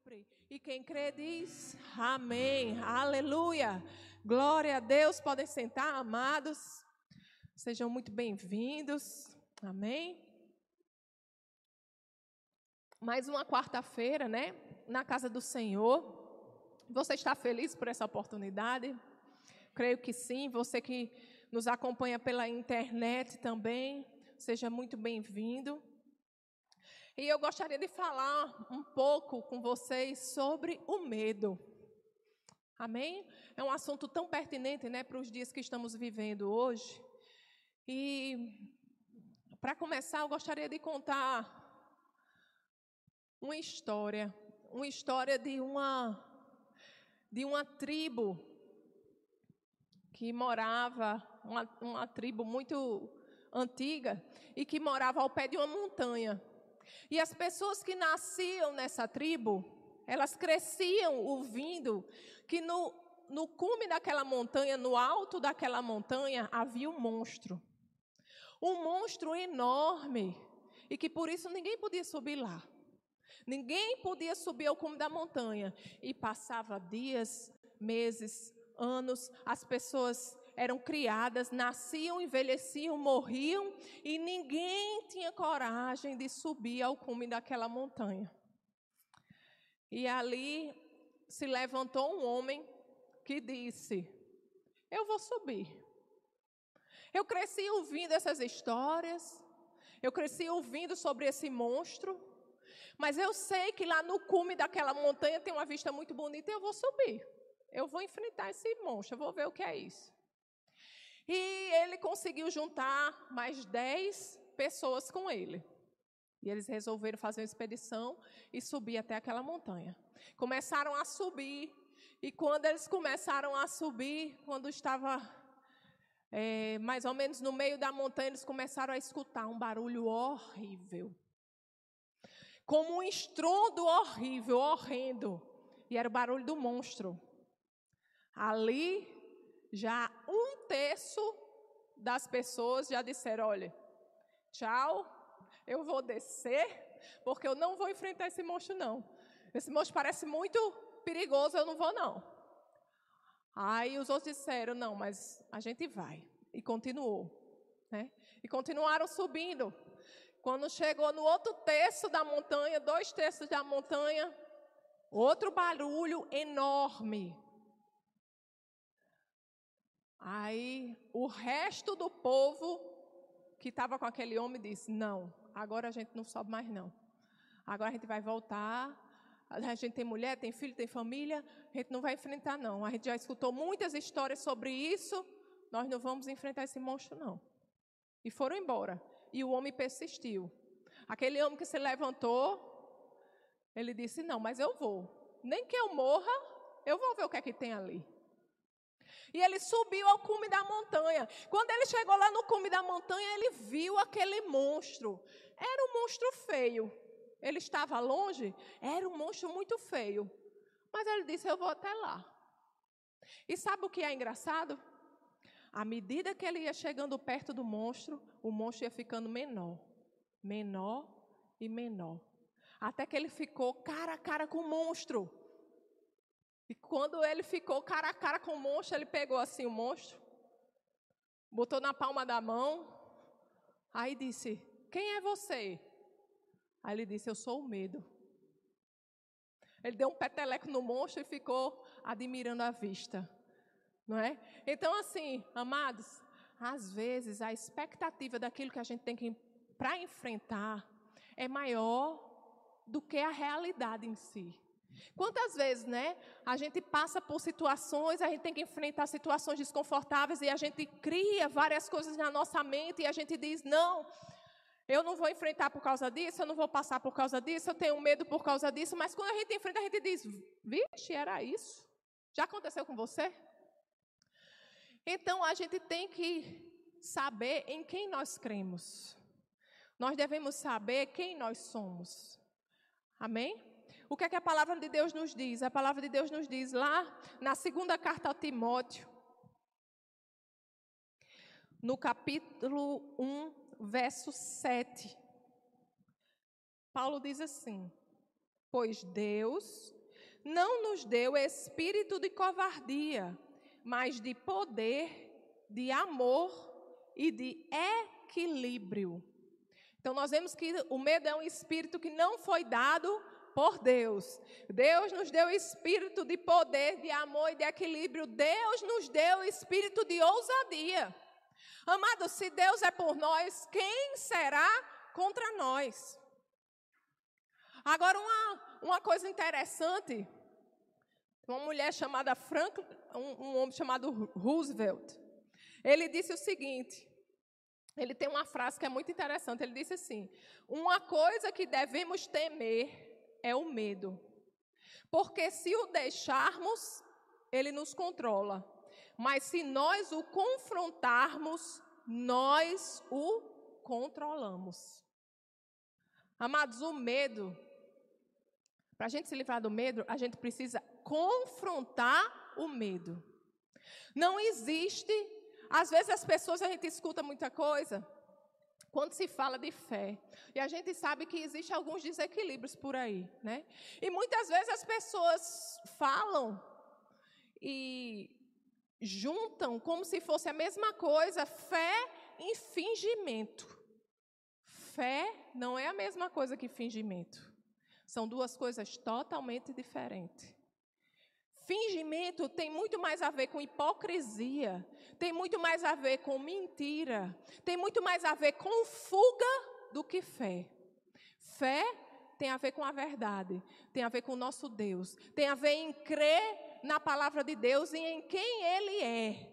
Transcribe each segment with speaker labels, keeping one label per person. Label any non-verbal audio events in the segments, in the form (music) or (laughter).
Speaker 1: sempre. E quem crê diz amém, aleluia. Glória a Deus. Podem sentar, amados. Sejam muito bem-vindos, amém. Mais uma quarta-feira, né? Na casa do Senhor. Você está feliz por essa oportunidade? Creio que sim. Você que nos acompanha pela internet também, seja muito bem-vindo. E eu gostaria de falar um pouco com vocês sobre o medo. Amém? É um assunto tão pertinente, né, para os dias que estamos vivendo hoje. E para começar, eu gostaria de contar uma história, uma história de uma de uma tribo que morava, uma, uma tribo muito antiga e que morava ao pé de uma montanha. E as pessoas que nasciam nessa tribo, elas cresciam ouvindo que no, no cume daquela montanha, no alto daquela montanha, havia um monstro. Um monstro enorme. E que por isso ninguém podia subir lá. Ninguém podia subir ao cume da montanha. E passava dias, meses, anos, as pessoas eram criadas, nasciam, envelheciam, morriam e ninguém tinha coragem de subir ao cume daquela montanha. E ali se levantou um homem que disse: Eu vou subir. Eu cresci ouvindo essas histórias, eu cresci ouvindo sobre esse monstro, mas eu sei que lá no cume daquela montanha tem uma vista muito bonita e eu vou subir. Eu vou enfrentar esse monstro, eu vou ver o que é isso. E ele conseguiu juntar mais dez pessoas com ele. E eles resolveram fazer uma expedição e subir até aquela montanha. Começaram a subir. E quando eles começaram a subir, quando estava é, mais ou menos no meio da montanha, eles começaram a escutar um barulho horrível. Como um estrondo horrível, horrendo. E era o barulho do monstro. Ali já um terço das pessoas já disseram: olha, tchau, eu vou descer, porque eu não vou enfrentar esse monstro, não. Esse monstro parece muito perigoso, eu não vou, não. Aí os outros disseram: não, mas a gente vai. E continuou. Né? E continuaram subindo. Quando chegou no outro terço da montanha, dois terços da montanha, outro barulho enorme. Aí o resto do povo que estava com aquele homem disse: Não, agora a gente não sobe mais, não. Agora a gente vai voltar. A gente tem mulher, tem filho, tem família. A gente não vai enfrentar, não. A gente já escutou muitas histórias sobre isso. Nós não vamos enfrentar esse monstro, não. E foram embora. E o homem persistiu. Aquele homem que se levantou, ele disse: Não, mas eu vou. Nem que eu morra, eu vou ver o que é que tem ali. E ele subiu ao cume da montanha. Quando ele chegou lá no cume da montanha, ele viu aquele monstro. Era um monstro feio. Ele estava longe, era um monstro muito feio. Mas ele disse: Eu vou até lá. E sabe o que é engraçado? À medida que ele ia chegando perto do monstro, o monstro ia ficando menor, menor e menor. Até que ele ficou cara a cara com o monstro. E quando ele ficou cara a cara com o monstro, ele pegou assim o monstro, botou na palma da mão, aí disse: Quem é você? Aí ele disse: Eu sou o medo. Ele deu um peteleco no monstro e ficou admirando a vista. Não é? Então, assim, amados, às vezes a expectativa daquilo que a gente tem que para enfrentar é maior do que a realidade em si. Quantas vezes, né? A gente passa por situações, a gente tem que enfrentar situações desconfortáveis e a gente cria várias coisas na nossa mente e a gente diz: não, eu não vou enfrentar por causa disso, eu não vou passar por causa disso, eu tenho medo por causa disso. Mas quando a gente enfrenta, a gente diz: vixe, era isso? Já aconteceu com você? Então a gente tem que saber em quem nós cremos. Nós devemos saber quem nós somos. Amém? O que é que a palavra de Deus nos diz? A palavra de Deus nos diz lá na segunda carta ao Timóteo, no capítulo 1, verso 7. Paulo diz assim: Pois Deus não nos deu espírito de covardia, mas de poder, de amor e de equilíbrio. Então nós vemos que o medo é um espírito que não foi dado por Deus. Deus nos deu espírito de poder, de amor e de equilíbrio. Deus nos deu espírito de ousadia. Amado, se Deus é por nós, quem será contra nós? Agora, uma, uma coisa interessante. Uma mulher chamada Franklin, um, um homem chamado Roosevelt, ele disse o seguinte: ele tem uma frase que é muito interessante. Ele disse assim: Uma coisa que devemos temer é o medo. Porque se o deixarmos, ele nos controla. Mas se nós o confrontarmos, nós o controlamos. Amados, o medo, para a gente se livrar do medo, a gente precisa confrontar o medo. Não existe, às vezes as pessoas, a gente escuta muita coisa, quando se fala de fé. E a gente sabe que existem alguns desequilíbrios por aí, né? E muitas vezes as pessoas falam e juntam como se fosse a mesma coisa, fé e fingimento. Fé não é a mesma coisa que fingimento. São duas coisas totalmente diferentes. Fingimento tem muito mais a ver com hipocrisia, tem muito mais a ver com mentira, tem muito mais a ver com fuga do que fé. Fé tem a ver com a verdade, tem a ver com o nosso Deus, tem a ver em crer na palavra de Deus e em quem Ele é.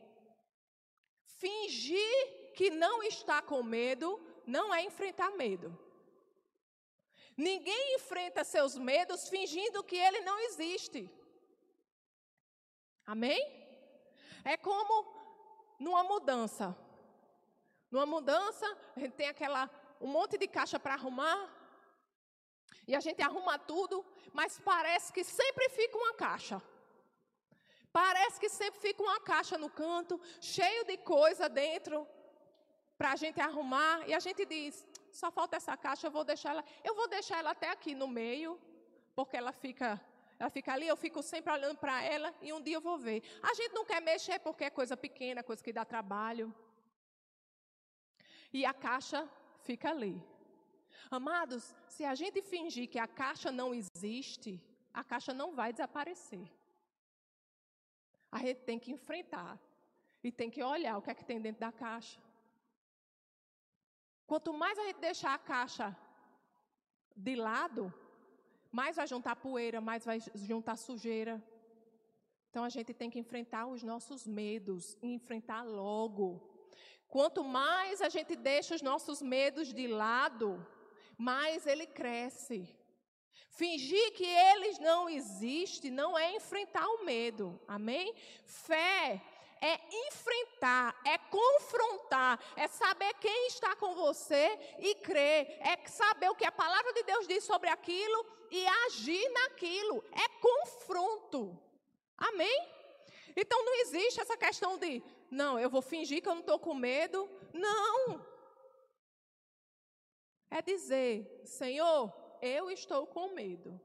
Speaker 1: Fingir que não está com medo não é enfrentar medo. Ninguém enfrenta seus medos fingindo que ele não existe. Amém? É como numa mudança. Numa mudança, a gente tem aquela um monte de caixa para arrumar. E a gente arruma tudo, mas parece que sempre fica uma caixa. Parece que sempre fica uma caixa no canto, cheio de coisa dentro para a gente arrumar. E a gente diz: só falta essa caixa, eu vou deixar ela. Eu vou deixar ela até aqui no meio, porque ela fica ela fica ali, eu fico sempre olhando para ela e um dia eu vou ver. A gente não quer mexer porque é coisa pequena, coisa que dá trabalho. E a caixa fica ali. Amados, se a gente fingir que a caixa não existe, a caixa não vai desaparecer. A gente tem que enfrentar e tem que olhar o que é que tem dentro da caixa. Quanto mais a gente deixar a caixa de lado, mais vai juntar poeira, mais vai juntar sujeira. Então a gente tem que enfrentar os nossos medos e enfrentar logo. Quanto mais a gente deixa os nossos medos de lado, mais ele cresce. Fingir que eles não existem não é enfrentar o medo. Amém? Fé é enfrentar, é confrontar, é saber quem está com você e crer, é saber o que a palavra de Deus diz sobre aquilo e agir naquilo. É confronto. Amém? Então não existe essa questão de, não, eu vou fingir que eu não estou com medo. Não. É dizer, Senhor, eu estou com medo.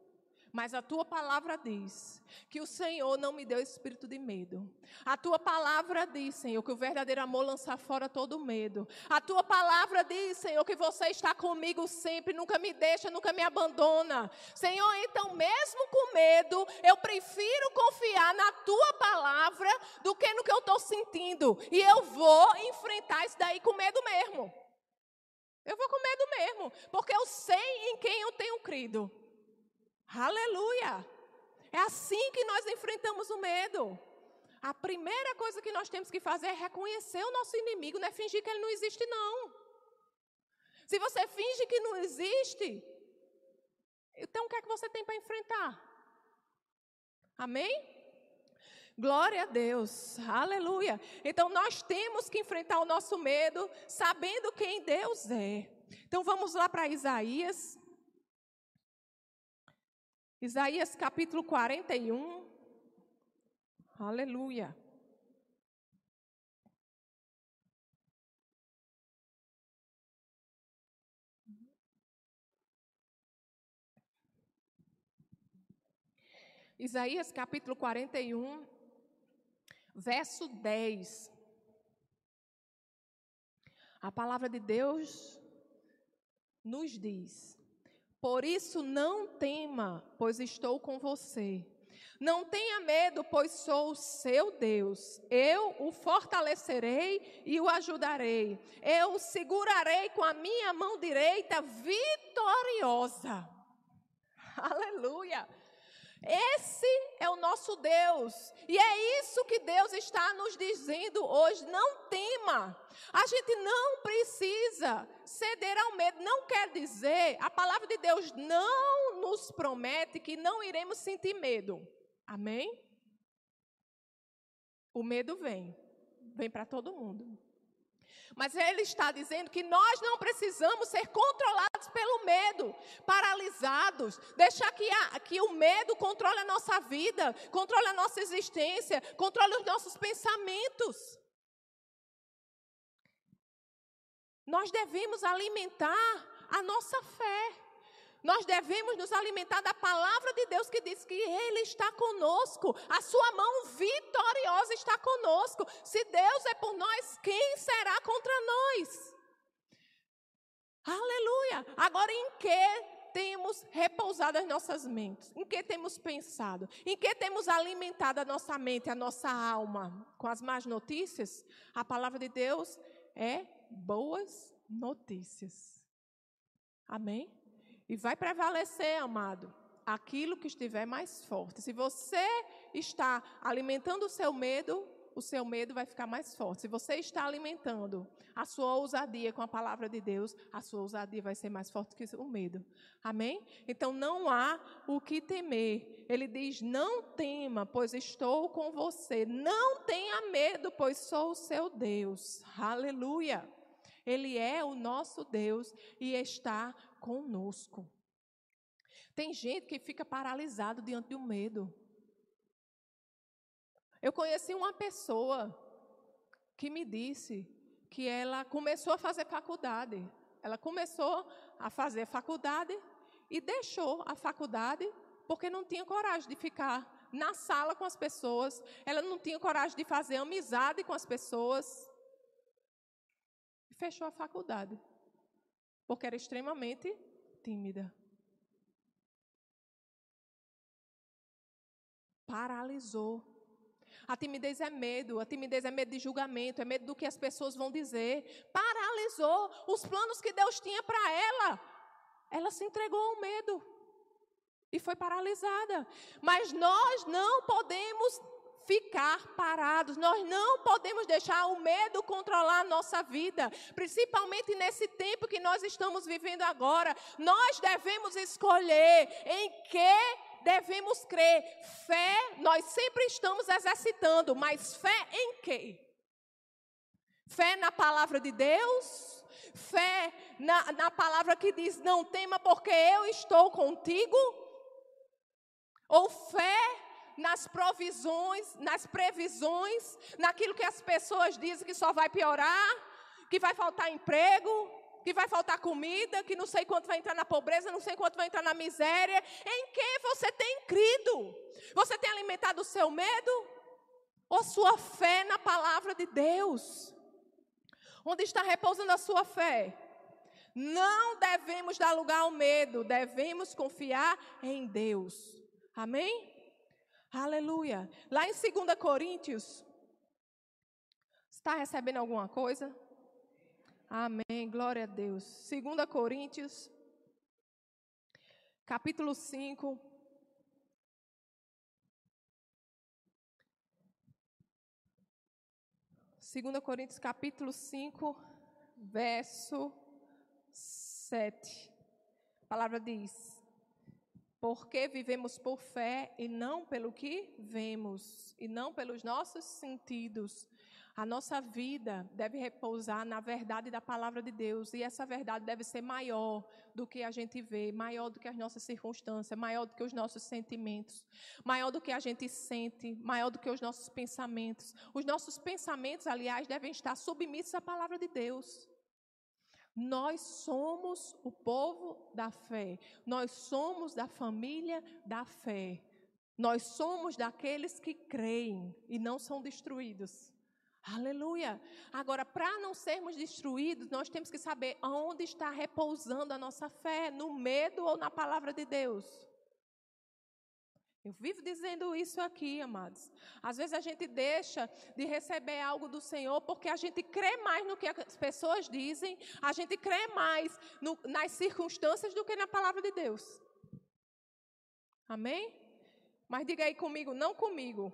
Speaker 1: Mas a tua palavra diz que o Senhor não me deu espírito de medo. A tua palavra diz, Senhor, que o verdadeiro amor lança fora todo medo. A tua palavra diz, Senhor, que você está comigo sempre, nunca me deixa, nunca me abandona. Senhor, então, mesmo com medo, eu prefiro confiar na tua palavra do que no que eu estou sentindo. E eu vou enfrentar isso daí com medo mesmo. Eu vou com medo mesmo, porque eu sei em quem eu tenho crido. Aleluia! É assim que nós enfrentamos o medo. A primeira coisa que nós temos que fazer é reconhecer o nosso inimigo, não é fingir que ele não existe, não. Se você finge que não existe, então o que é que você tem para enfrentar? Amém? Glória a Deus, aleluia. Então nós temos que enfrentar o nosso medo, sabendo quem Deus é. Então vamos lá para Isaías Isaías capítulo 41. Aleluia. Isaías capítulo 41, verso 10. A palavra de Deus nos diz: Por isso não tema, pois estou com você. Não tenha medo, pois sou o seu Deus. Eu o fortalecerei e o ajudarei. Eu o segurarei com a minha mão direita vitoriosa. (laughs) Aleluia. Esse é o nosso Deus. E é isso que Deus está nos dizendo hoje. Não tema. A gente não precisa ceder ao medo. Não quer dizer, a palavra de Deus não nos promete que não iremos sentir medo. Amém? O medo vem. Vem para todo mundo. Mas ele está dizendo que nós não precisamos ser controlados pelo medo, paralisados, deixar que, a, que o medo controle a nossa vida, controle a nossa existência, controle os nossos pensamentos. Nós devemos alimentar a nossa fé. Nós devemos nos alimentar da palavra de Deus que diz que Ele está conosco, a Sua mão vitoriosa está conosco. Se Deus é por nós, quem será contra nós? Aleluia! Agora, em que temos repousado as nossas mentes? Em que temos pensado? Em que temos alimentado a nossa mente, a nossa alma? Com as más notícias? A palavra de Deus é boas notícias. Amém? E vai prevalecer, amado, aquilo que estiver mais forte. Se você está alimentando o seu medo, o seu medo vai ficar mais forte. Se você está alimentando a sua ousadia com a palavra de Deus, a sua ousadia vai ser mais forte que o medo. Amém? Então não há o que temer. Ele diz: Não tema, pois estou com você. Não tenha medo, pois sou o seu Deus. Aleluia. Ele é o nosso Deus e está conosco. Tem gente que fica paralisado diante do medo. Eu conheci uma pessoa que me disse que ela começou a fazer faculdade. Ela começou a fazer faculdade e deixou a faculdade porque não tinha coragem de ficar na sala com as pessoas, ela não tinha coragem de fazer amizade com as pessoas. Fechou a faculdade porque era extremamente tímida. Paralisou. A timidez é medo, a timidez é medo de julgamento, é medo do que as pessoas vão dizer. Paralisou os planos que Deus tinha para ela. Ela se entregou ao medo e foi paralisada. Mas nós não podemos ficar parados. Nós não podemos deixar o medo controlar a nossa vida, principalmente nesse tempo que nós estamos vivendo agora. Nós devemos escolher em que devemos crer. Fé, nós sempre estamos exercitando, mas fé em quê? Fé na palavra de Deus? Fé na, na palavra que diz: Não tema, porque eu estou contigo? Ou fé nas provisões, nas previsões, naquilo que as pessoas dizem que só vai piorar, que vai faltar emprego, que vai faltar comida, que não sei quanto vai entrar na pobreza, não sei quanto vai entrar na miséria. Em que você tem crido? Você tem alimentado o seu medo? Ou sua fé na palavra de Deus? Onde está repousando a sua fé? Não devemos dar lugar ao medo, devemos confiar em Deus. Amém? Aleluia. Lá em 2 Coríntios, está recebendo alguma coisa? Amém. Glória a Deus. 2 Coríntios, capítulo 5. Segunda Coríntios capítulo 5, verso 7. A palavra diz: porque vivemos por fé e não pelo que vemos, e não pelos nossos sentidos. A nossa vida deve repousar na verdade da palavra de Deus, e essa verdade deve ser maior do que a gente vê, maior do que as nossas circunstâncias, maior do que os nossos sentimentos, maior do que a gente sente, maior do que os nossos pensamentos. Os nossos pensamentos, aliás, devem estar submissos à palavra de Deus. Nós somos o povo da fé. Nós somos da família da fé. Nós somos daqueles que creem e não são destruídos. Aleluia. Agora, para não sermos destruídos, nós temos que saber onde está repousando a nossa fé: no medo ou na palavra de Deus. Eu vivo dizendo isso aqui, amados. Às vezes a gente deixa de receber algo do Senhor porque a gente crê mais no que as pessoas dizem, a gente crê mais no, nas circunstâncias do que na palavra de Deus. Amém? Mas diga aí comigo, não comigo.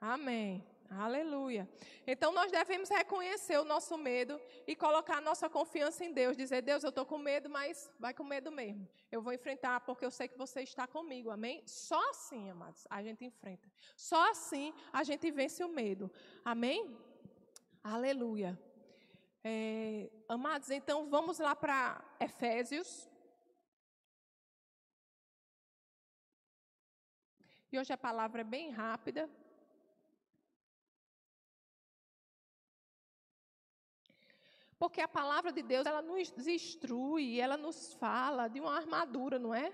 Speaker 1: Amém. Aleluia. Então nós devemos reconhecer o nosso medo e colocar a nossa confiança em Deus. Dizer, Deus, eu estou com medo, mas vai com medo mesmo. Eu vou enfrentar porque eu sei que você está comigo. Amém? Só assim, amados, a gente enfrenta. Só assim a gente vence o medo. Amém? Aleluia. É, amados, então vamos lá para Efésios. E hoje a palavra é bem rápida. Porque a palavra de Deus, ela nos instrui, ela nos fala de uma armadura, não é?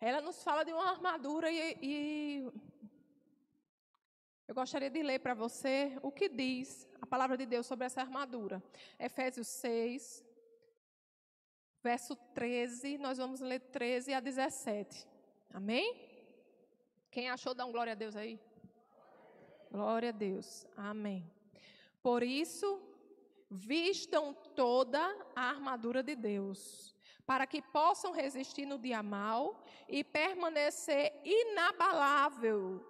Speaker 1: Ela nos fala de uma armadura e, e eu gostaria de ler para você o que diz a palavra de Deus sobre essa armadura. Efésios 6, verso 13, nós vamos ler 13 a 17. Amém? Quem achou, dá um glória a Deus aí. Glória a Deus. Amém. Por isso, vistam toda a armadura de Deus, para que possam resistir no dia mal e permanecer inabalável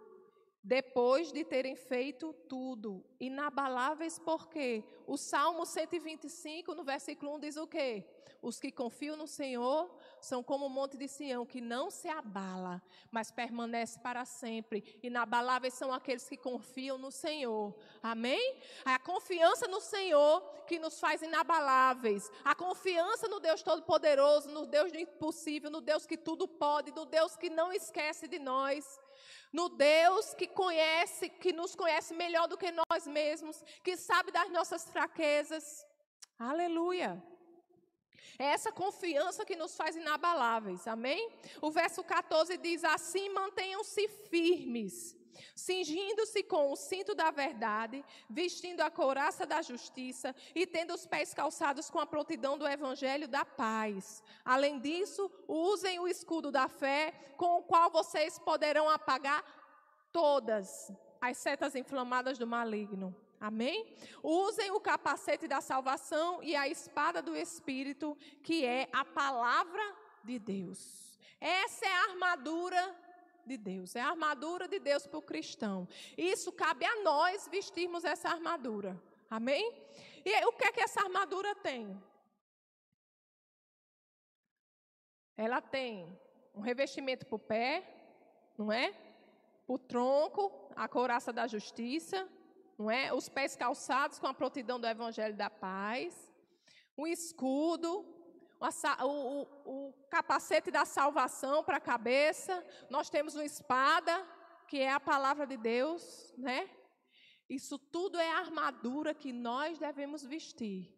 Speaker 1: depois de terem feito tudo. Inabaláveis porque o Salmo 125, no versículo 1 diz o quê? Os que confiam no Senhor são como o monte de Sião, que não se abala, mas permanece para sempre. Inabaláveis são aqueles que confiam no Senhor. Amém? A confiança no Senhor que nos faz inabaláveis. A confiança no Deus Todo-Poderoso, no Deus do impossível, no Deus que tudo pode, no Deus que não esquece de nós no Deus que conhece, que nos conhece melhor do que nós mesmos, que sabe das nossas fraquezas. Aleluia. É essa confiança que nos faz inabaláveis, amém? O verso 14 diz assim: mantenham-se firmes, cingindo-se com o cinto da verdade, vestindo a couraça da justiça e tendo os pés calçados com a prontidão do evangelho da paz. Além disso, usem o escudo da fé, com o qual vocês poderão apagar todas as setas inflamadas do maligno. Amém? Usem o capacete da salvação e a espada do Espírito, que é a palavra de Deus. Essa é a armadura de Deus, é a armadura de Deus para o cristão. Isso cabe a nós vestirmos essa armadura. Amém? E o que é que essa armadura tem? Ela tem um revestimento para o pé, não é? Para o tronco, a couraça da justiça não é? Os pés calçados com a prontidão do evangelho da paz, um escudo, o, o, o capacete da salvação para a cabeça, nós temos uma espada, que é a palavra de Deus, né? Isso tudo é a armadura que nós devemos vestir.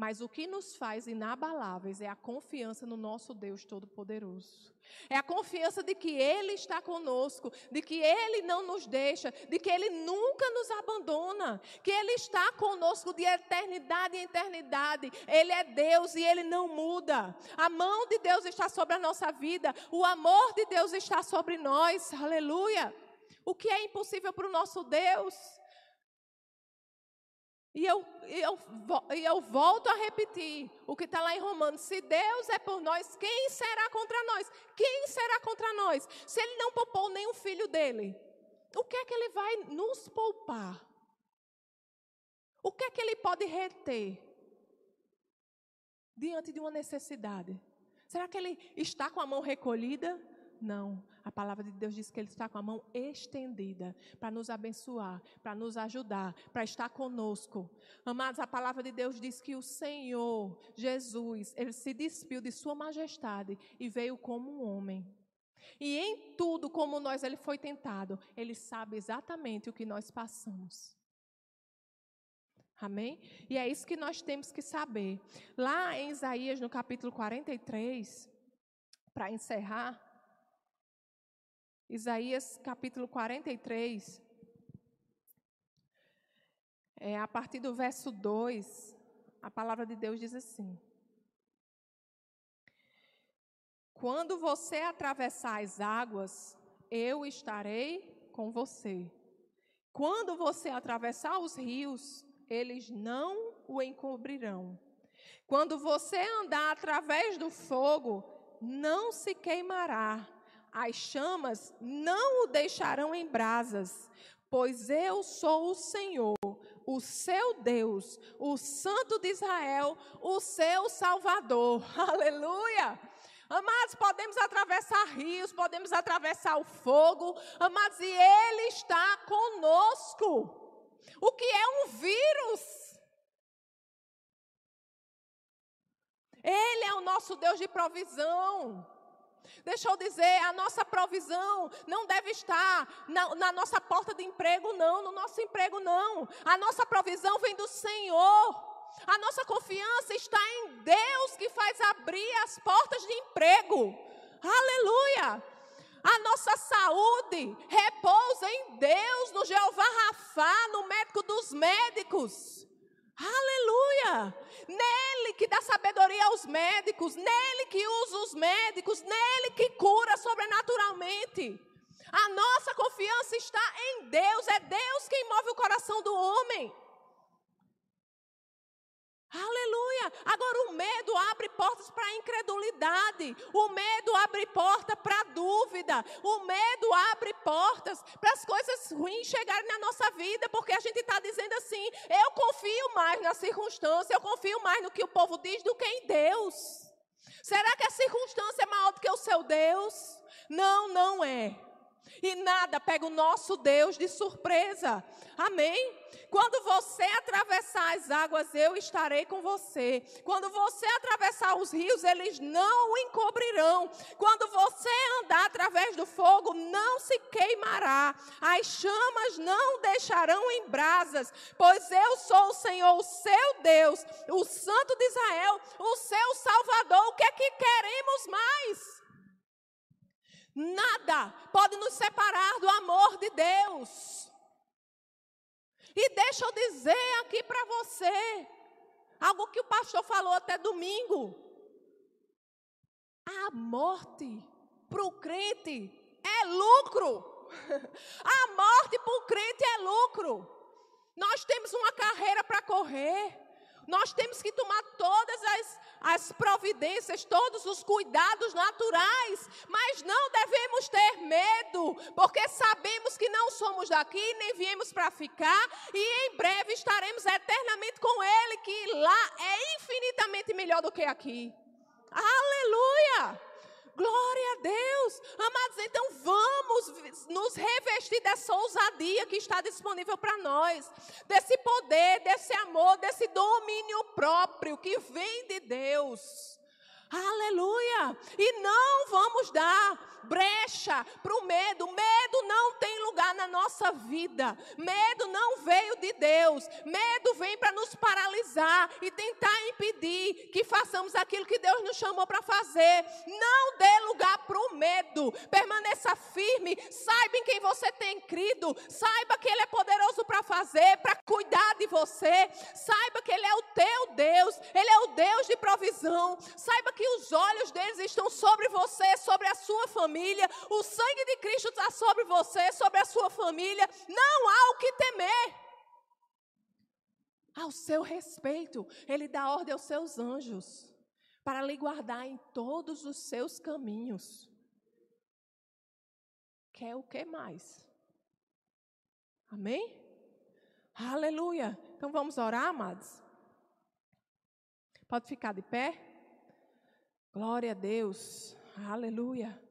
Speaker 1: Mas o que nos faz inabaláveis é a confiança no nosso Deus Todo-Poderoso. É a confiança de que Ele está conosco, de que Ele não nos deixa, de que Ele nunca nos abandona, que Ele está conosco de eternidade em eternidade. Ele é Deus e Ele não muda. A mão de Deus está sobre a nossa vida, o amor de Deus está sobre nós. Aleluia. O que é impossível para o nosso Deus? E eu, eu, eu volto a repetir o que está lá em Romanos: se Deus é por nós, quem será contra nós? Quem será contra nós? Se Ele não poupou nenhum filho dele, o que é que Ele vai nos poupar? O que é que Ele pode reter diante de uma necessidade? Será que Ele está com a mão recolhida? Não. Palavra de Deus diz que Ele está com a mão estendida para nos abençoar, para nos ajudar, para estar conosco. Amados, a palavra de Deus diz que o Senhor, Jesus, Ele se despiu de Sua majestade e veio como um homem. E em tudo, como nós, Ele foi tentado. Ele sabe exatamente o que nós passamos. Amém? E é isso que nós temos que saber. Lá em Isaías, no capítulo 43, para encerrar, Isaías capítulo 43, é, a partir do verso 2, a palavra de Deus diz assim: Quando você atravessar as águas, eu estarei com você. Quando você atravessar os rios, eles não o encobrirão. Quando você andar através do fogo, não se queimará. As chamas não o deixarão em brasas, pois eu sou o Senhor, o seu Deus, o Santo de Israel, o seu Salvador. (laughs) Aleluia! Amados, podemos atravessar rios, podemos atravessar o fogo, amados, e Ele está conosco. O que é um vírus? Ele é o nosso Deus de provisão. Deixa eu dizer, a nossa provisão não deve estar na, na, nossa porta de emprego, não, no nosso emprego, não. A nossa provisão vem do Senhor. A nossa confiança está em Deus que faz abrir as portas de emprego. Aleluia! A nossa saúde repousa em Deus, no Jeová Rafá, no médico dos médicos. Aleluia! Nele que dá sabedoria aos médicos, nele que usa os médicos, nele que cura sobrenaturalmente. A nossa confiança está em Deus, é Deus quem move o coração do homem. Aleluia! Agora o medo abre portas para a incredulidade, o medo abre porta para a dúvida, o medo abre portas para as coisas ruins chegarem na nossa vida, porque a gente está dizendo assim: eu confio mais na circunstância, eu confio mais no que o povo diz do que em Deus. Será que a circunstância é maior do que o seu Deus? Não, não é. E nada pega o nosso Deus de surpresa. Amém? Quando você atravessar as águas, eu estarei com você. Quando você atravessar os rios, eles não o encobrirão. Quando você andar através do fogo, não se queimará. As chamas não deixarão em brasas, pois eu sou o Senhor, o seu Deus, o Santo de Israel, o seu Salvador. O que é que queremos mais? Nada pode nos separar do amor de Deus. E deixa eu dizer aqui para você, algo que o pastor falou até domingo. A morte para o crente é lucro. (laughs) A morte para o crente é lucro. Nós temos uma carreira para correr. Nós temos que tomar todas as, as providências, todos os cuidados naturais, mas não devemos ter medo, porque sabemos que não somos daqui, nem viemos para ficar, e em breve estaremos eternamente com Ele, que lá é infinitamente melhor do que aqui. Aleluia! Glória a Deus. Amados, então vamos nos revestir dessa ousadia que está disponível para nós, desse poder, desse amor, desse domínio próprio que vem de Deus. Aleluia! E não vamos dar brecha para o medo. Medo não tem lugar na nossa vida. Medo não veio de Deus. Medo vem para nos paralisar e tentar impedir que façamos aquilo que Deus nos chamou para fazer. Não dê lugar para o medo. Permaneça firme. Saiba em quem você tem crido. Saiba que Ele é poderoso para fazer, para cuidar de você. Saiba que Ele é o teu Deus. Ele é o Deus de provisão. Saiba que os olhos deles estão sobre você, sobre a sua família o sangue de Cristo está sobre você, sobre a sua família, não há o que temer. Ao seu respeito, Ele dá ordem aos seus anjos para lhe guardar em todos os seus caminhos. Quer o que mais? Amém? Aleluia. Então vamos orar, amados? Pode ficar de pé? Glória a Deus. Aleluia.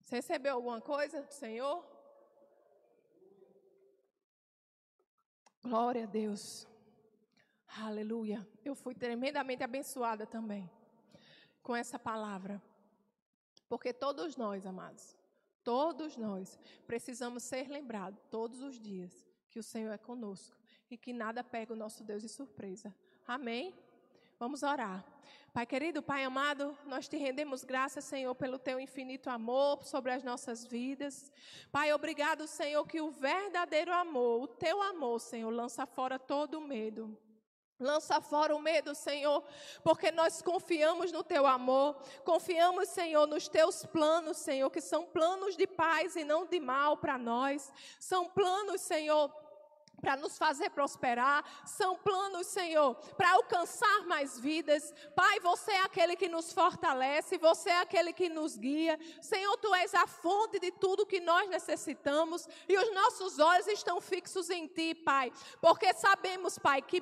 Speaker 1: Você recebeu alguma coisa do Senhor? Glória a Deus. Aleluia. Eu fui tremendamente abençoada também com essa palavra. Porque todos nós, amados, todos nós precisamos ser lembrados todos os dias que o Senhor é conosco e que nada pega o nosso Deus de surpresa. Amém? Vamos orar. Pai querido, Pai amado, nós te rendemos graças, Senhor, pelo teu infinito amor sobre as nossas vidas. Pai, obrigado, Senhor, que o verdadeiro amor, o teu amor, Senhor, lança fora todo o medo. Lança fora o medo, Senhor, porque nós confiamos no teu amor, confiamos, Senhor, nos teus planos, Senhor, que são planos de paz e não de mal para nós. São planos, Senhor, para nos fazer prosperar, são planos, Senhor, para alcançar mais vidas. Pai, você é aquele que nos fortalece, você é aquele que nos guia. Senhor, tu és a fonte de tudo que nós necessitamos e os nossos olhos estão fixos em ti, Pai, porque sabemos, Pai, que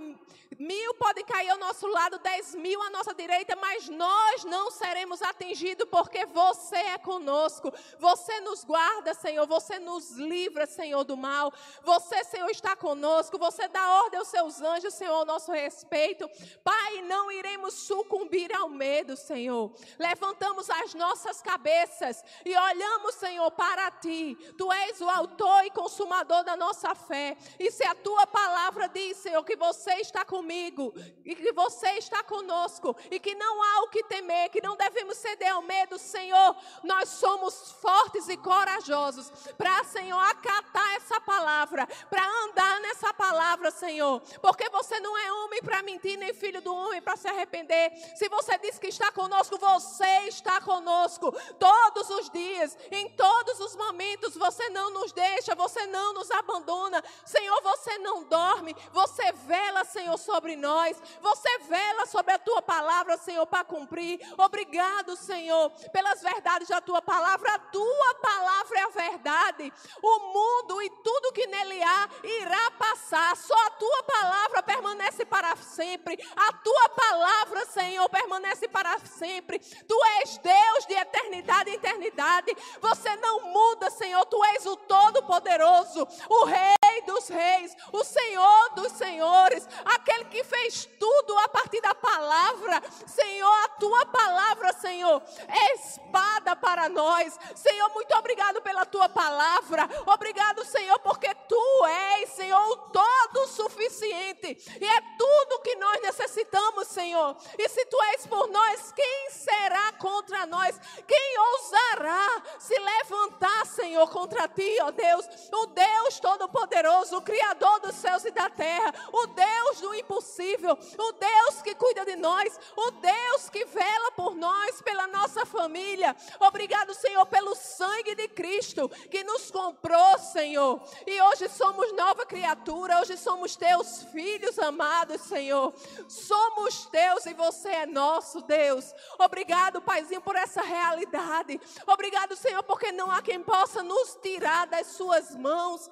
Speaker 1: mil podem cair ao nosso lado, dez mil à nossa direita, mas nós não seremos atingidos porque você é conosco. Você nos guarda, Senhor, você nos livra, Senhor, do mal. Você, Senhor, está conosco conosco, você dá ordem aos seus anjos, Senhor, ao nosso respeito. Pai, não iremos sucumbir ao medo, Senhor. Levantamos as nossas cabeças e olhamos, Senhor, para ti. Tu és o autor e consumador da nossa fé. E se a tua palavra diz, Senhor, que você está comigo e que você está conosco e que não há o que temer, que não devemos ceder ao medo, Senhor, nós somos fortes e corajosos para, Senhor, acatar essa palavra, para andar nessa palavra, Senhor, porque você não é homem para mentir, nem filho do homem para se arrepender. Se você diz que está conosco, você está conosco todos os dias, em todos os momentos. Você não nos deixa, você não nos abandona. Senhor, você não dorme, você vela, Senhor, sobre nós. Você vela sobre a tua palavra, Senhor, para cumprir. Obrigado, Senhor, pelas verdades da tua palavra. A tua palavra é a verdade. O mundo e tudo que nele há irá passar, só a tua palavra permanece para sempre. A tua palavra, Senhor, permanece para sempre. Tu és Deus de eternidade em eternidade. Você não muda, Senhor. Tu és o Todo-Poderoso, o Rei dos Reis, o Senhor dos Senhores, aquele que fez tudo a partir da palavra. Senhor, a tua palavra, Senhor, é espada para nós. Senhor, muito obrigado pela tua palavra. Obrigado, Senhor, porque tu és, Senhor, o todo suficiente. E é tudo que nós necessitamos, Senhor. E se tu és por nós, quem será contra nós? Quem ousará se levantar, Senhor, contra ti, ó Deus? O Deus Todo-Poderoso, o Criador dos céus e da terra, o Deus do impossível, o Deus que cuida de nós, o Deus que vela por nós, pela nossa família. Obrigado, Senhor, pelo sangue de Cristo que nos comprou, Senhor. E hoje somos nova criatura, hoje somos teus filhos amados, Senhor. Somos teus e você é nosso, Deus. Obrigado, Paizinho, por essa realidade. Obrigado, Senhor, porque não há quem possa nos tirar das suas mãos.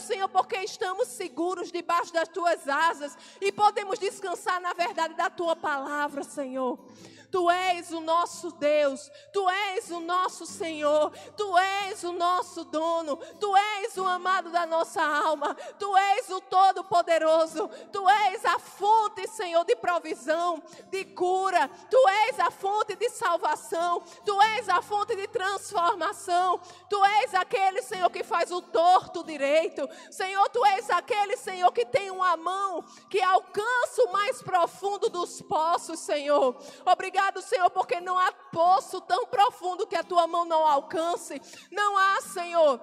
Speaker 1: Obrigado, Senhor, porque estamos seguros debaixo das tuas asas e podemos descansar na verdade da tua palavra, Senhor. Tu és o nosso Deus, Tu és o nosso Senhor, Tu és o nosso dono, Tu és o amado da nossa alma, Tu és o Todo-Poderoso, Tu és a fonte, Senhor, de provisão, de cura, Tu és a fonte de salvação, Tu és a fonte de transformação, Tu és aquele, Senhor, que faz o torto direito, Senhor, Tu és aquele, Senhor, que tem uma mão que alcança o mais profundo dos poços, Senhor. Obrigado Obrigado, Senhor, porque não há poço tão profundo que a tua mão não alcance. Não há, Senhor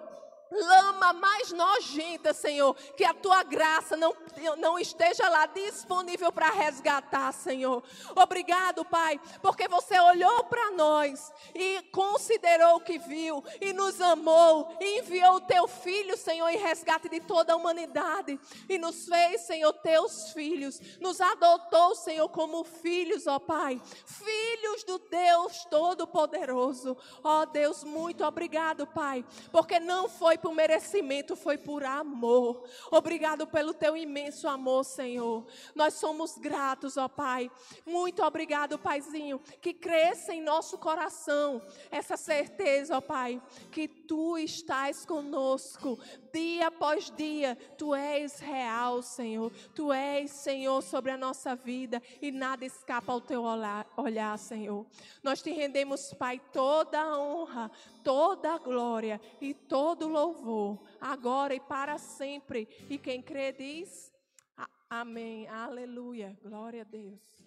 Speaker 1: lama mais nojenta, Senhor, que a tua graça não, não esteja lá disponível para resgatar, Senhor. Obrigado, Pai, porque você olhou para nós e considerou o que viu e nos amou e enviou o teu filho, Senhor, em resgate de toda a humanidade e nos fez, Senhor, teus filhos, nos adotou, Senhor, como filhos, ó Pai, filhos do Deus Todo-Poderoso. Ó Deus, muito obrigado, Pai, porque não foi foi por merecimento, foi por amor. Obrigado pelo teu imenso amor, Senhor. Nós somos gratos, ó Pai. Muito obrigado, Paizinho, que cresça em nosso coração essa certeza, ó Pai, que tu estás conosco dia após dia. Tu és real, Senhor. Tu és, Senhor, sobre a nossa vida e nada escapa ao teu olhar, Senhor. Nós te rendemos, Pai, toda a honra, toda a glória e todo o louvor, agora e para sempre. E quem crê diz: Amém. Aleluia. Glória a Deus.